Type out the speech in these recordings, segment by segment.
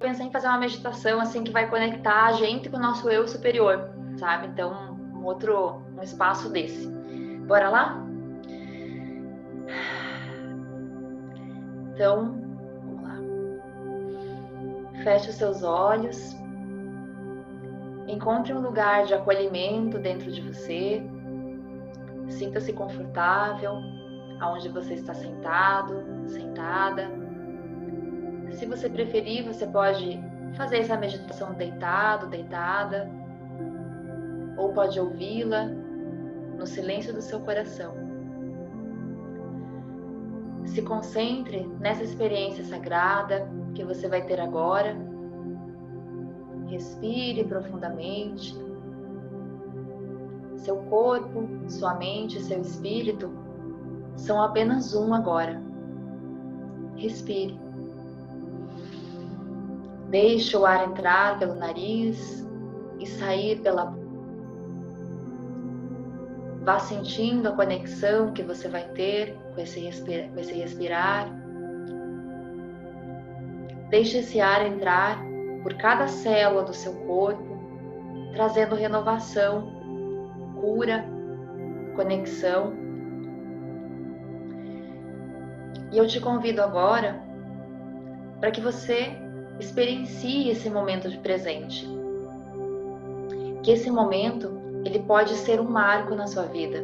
pensei em fazer uma meditação assim que vai conectar a gente com o nosso eu superior, sabe? Então, um outro um espaço desse. Bora lá? Então, vamos lá. Feche os seus olhos. Encontre um lugar de acolhimento dentro de você. Sinta-se confortável aonde você está sentado, sentada. Se você preferir, você pode fazer essa meditação deitado, deitada, ou pode ouvi-la no silêncio do seu coração. Se concentre nessa experiência sagrada que você vai ter agora. Respire profundamente. Seu corpo, sua mente, seu espírito são apenas um agora. Respire. Deixe o ar entrar pelo nariz e sair pela Vá sentindo a conexão que você vai ter com esse, respirar, com esse respirar. Deixe esse ar entrar por cada célula do seu corpo, trazendo renovação, cura, conexão. E eu te convido agora para que você experiencie esse momento de presente. Que esse momento ele pode ser um marco na sua vida.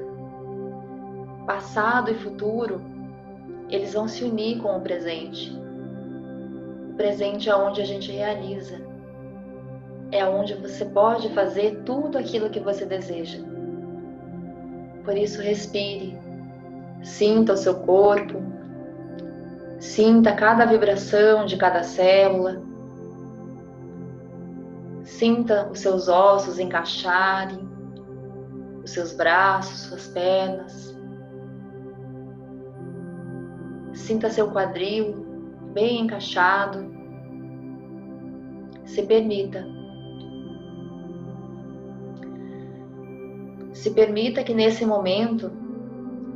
Passado e futuro, eles vão se unir com o presente. O presente é onde a gente realiza. É onde você pode fazer tudo aquilo que você deseja. Por isso, respire. Sinta o seu corpo. Sinta cada vibração de cada célula. Sinta os seus ossos encaixarem os seus braços, suas pernas. Sinta seu quadril bem encaixado. Se permita. Se permita que nesse momento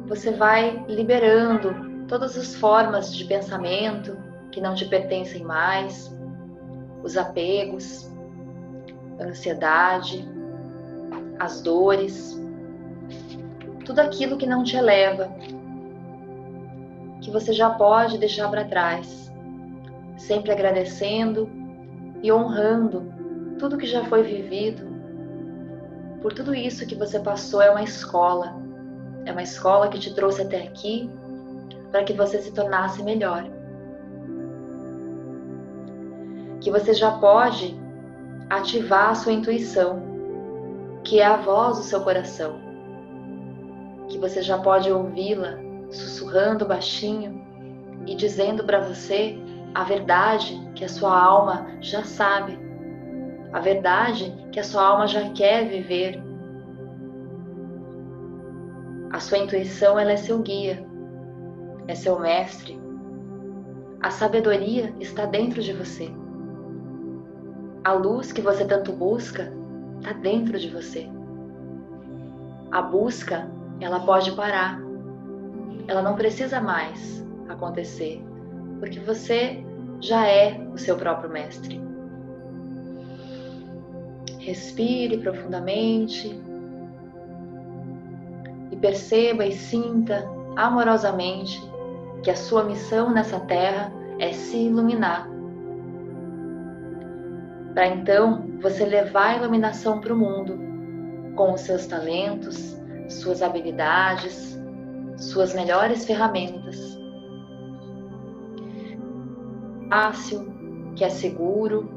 você vai liberando todas as formas de pensamento que não te pertencem mais, os apegos, a ansiedade, as dores, tudo aquilo que não te eleva, que você já pode deixar para trás, sempre agradecendo e honrando tudo que já foi vivido. Por tudo isso que você passou é uma escola, é uma escola que te trouxe até aqui para que você se tornasse melhor. Que você já pode ativar a sua intuição, que é a voz do seu coração que você já pode ouvi-la sussurrando baixinho e dizendo para você a verdade que a sua alma já sabe, a verdade que a sua alma já quer viver. A sua intuição ela é seu guia, é seu mestre. A sabedoria está dentro de você. A luz que você tanto busca está dentro de você. A busca ela pode parar. Ela não precisa mais acontecer, porque você já é o seu próprio mestre. Respire profundamente e perceba e sinta amorosamente que a sua missão nessa terra é se iluminar. Para então você levar a iluminação para o mundo com os seus talentos, suas habilidades, suas melhores ferramentas. Fácil, que é seguro,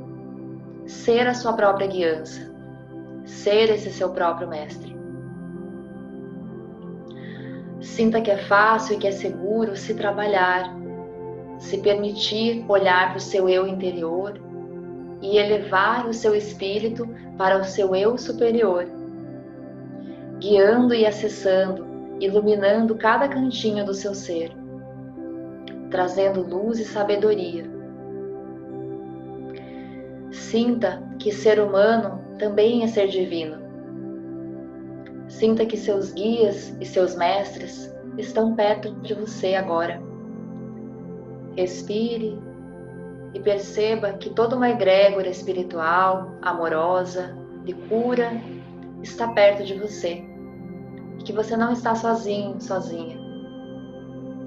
ser a sua própria guiança, ser esse seu próprio mestre. Sinta que é fácil e que é seguro se trabalhar, se permitir olhar para o seu eu interior e elevar o seu espírito para o seu eu superior guiando e acessando, iluminando cada cantinho do seu ser, trazendo luz e sabedoria. Sinta que ser humano também é ser divino. Sinta que seus guias e seus mestres estão perto de você agora. Respire e perceba que toda uma egrégora espiritual, amorosa, de cura, está perto de você. E que você não está sozinho, sozinha.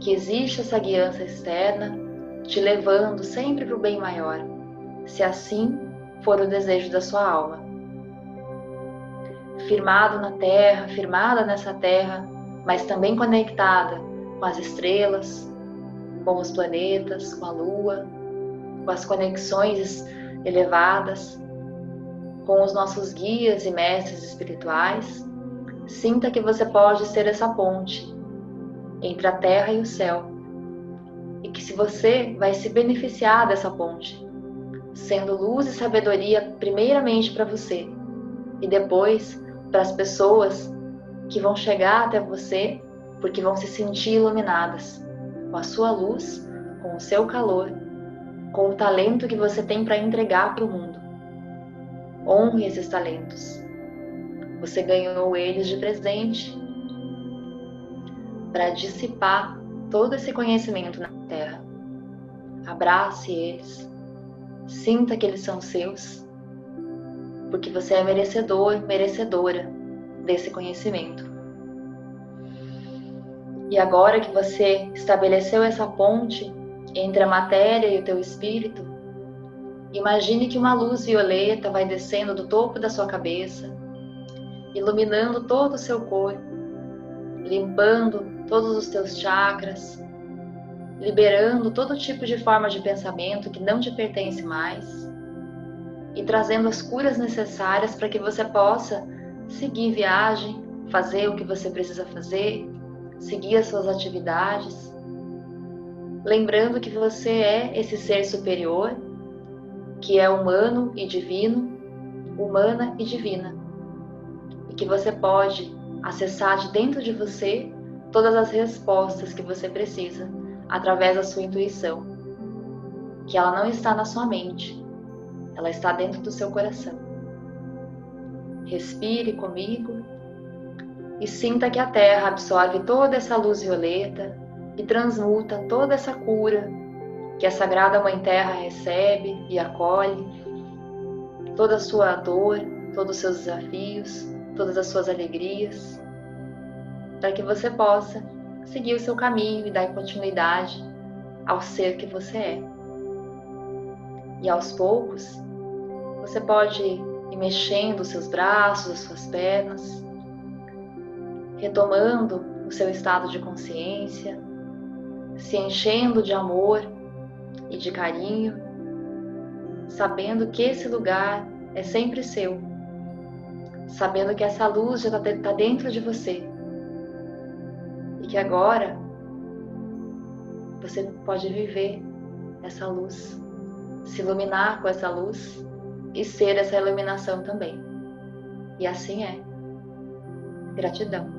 Que existe essa guiança externa te levando sempre para o bem maior, se assim for o desejo da sua alma. Firmado na terra, firmada nessa terra, mas também conectada com as estrelas, com os planetas, com a lua, com as conexões elevadas, com os nossos guias e mestres espirituais, sinta que você pode ser essa ponte entre a terra e o céu. E que se você vai se beneficiar dessa ponte, sendo luz e sabedoria primeiramente para você e depois para as pessoas que vão chegar até você porque vão se sentir iluminadas com a sua luz, com o seu calor com o talento que você tem para entregar para o mundo. Honre esses talentos. Você ganhou eles de presente para dissipar todo esse conhecimento na Terra. Abrace eles. Sinta que eles são seus, porque você é merecedor, merecedora desse conhecimento. E agora que você estabeleceu essa ponte entre a matéria e o teu espírito, imagine que uma luz violeta vai descendo do topo da sua cabeça, iluminando todo o seu corpo, limpando todos os teus chakras, liberando todo tipo de forma de pensamento que não te pertence mais e trazendo as curas necessárias para que você possa seguir viagem, fazer o que você precisa fazer, seguir as suas atividades. Lembrando que você é esse ser superior, que é humano e divino, humana e divina, e que você pode acessar de dentro de você todas as respostas que você precisa através da sua intuição, que ela não está na sua mente, ela está dentro do seu coração. Respire comigo e sinta que a Terra absorve toda essa luz violeta e transmuta toda essa cura que a Sagrada Mãe Terra recebe e acolhe, toda a sua dor, todos os seus desafios, todas as suas alegrias, para que você possa seguir o seu caminho e dar continuidade ao ser que você é. E aos poucos, você pode ir mexendo os seus braços, as suas pernas, retomando o seu estado de consciência, se enchendo de amor e de carinho, sabendo que esse lugar é sempre seu, sabendo que essa luz já está tá dentro de você e que agora você pode viver essa luz, se iluminar com essa luz e ser essa iluminação também. E assim é. Gratidão.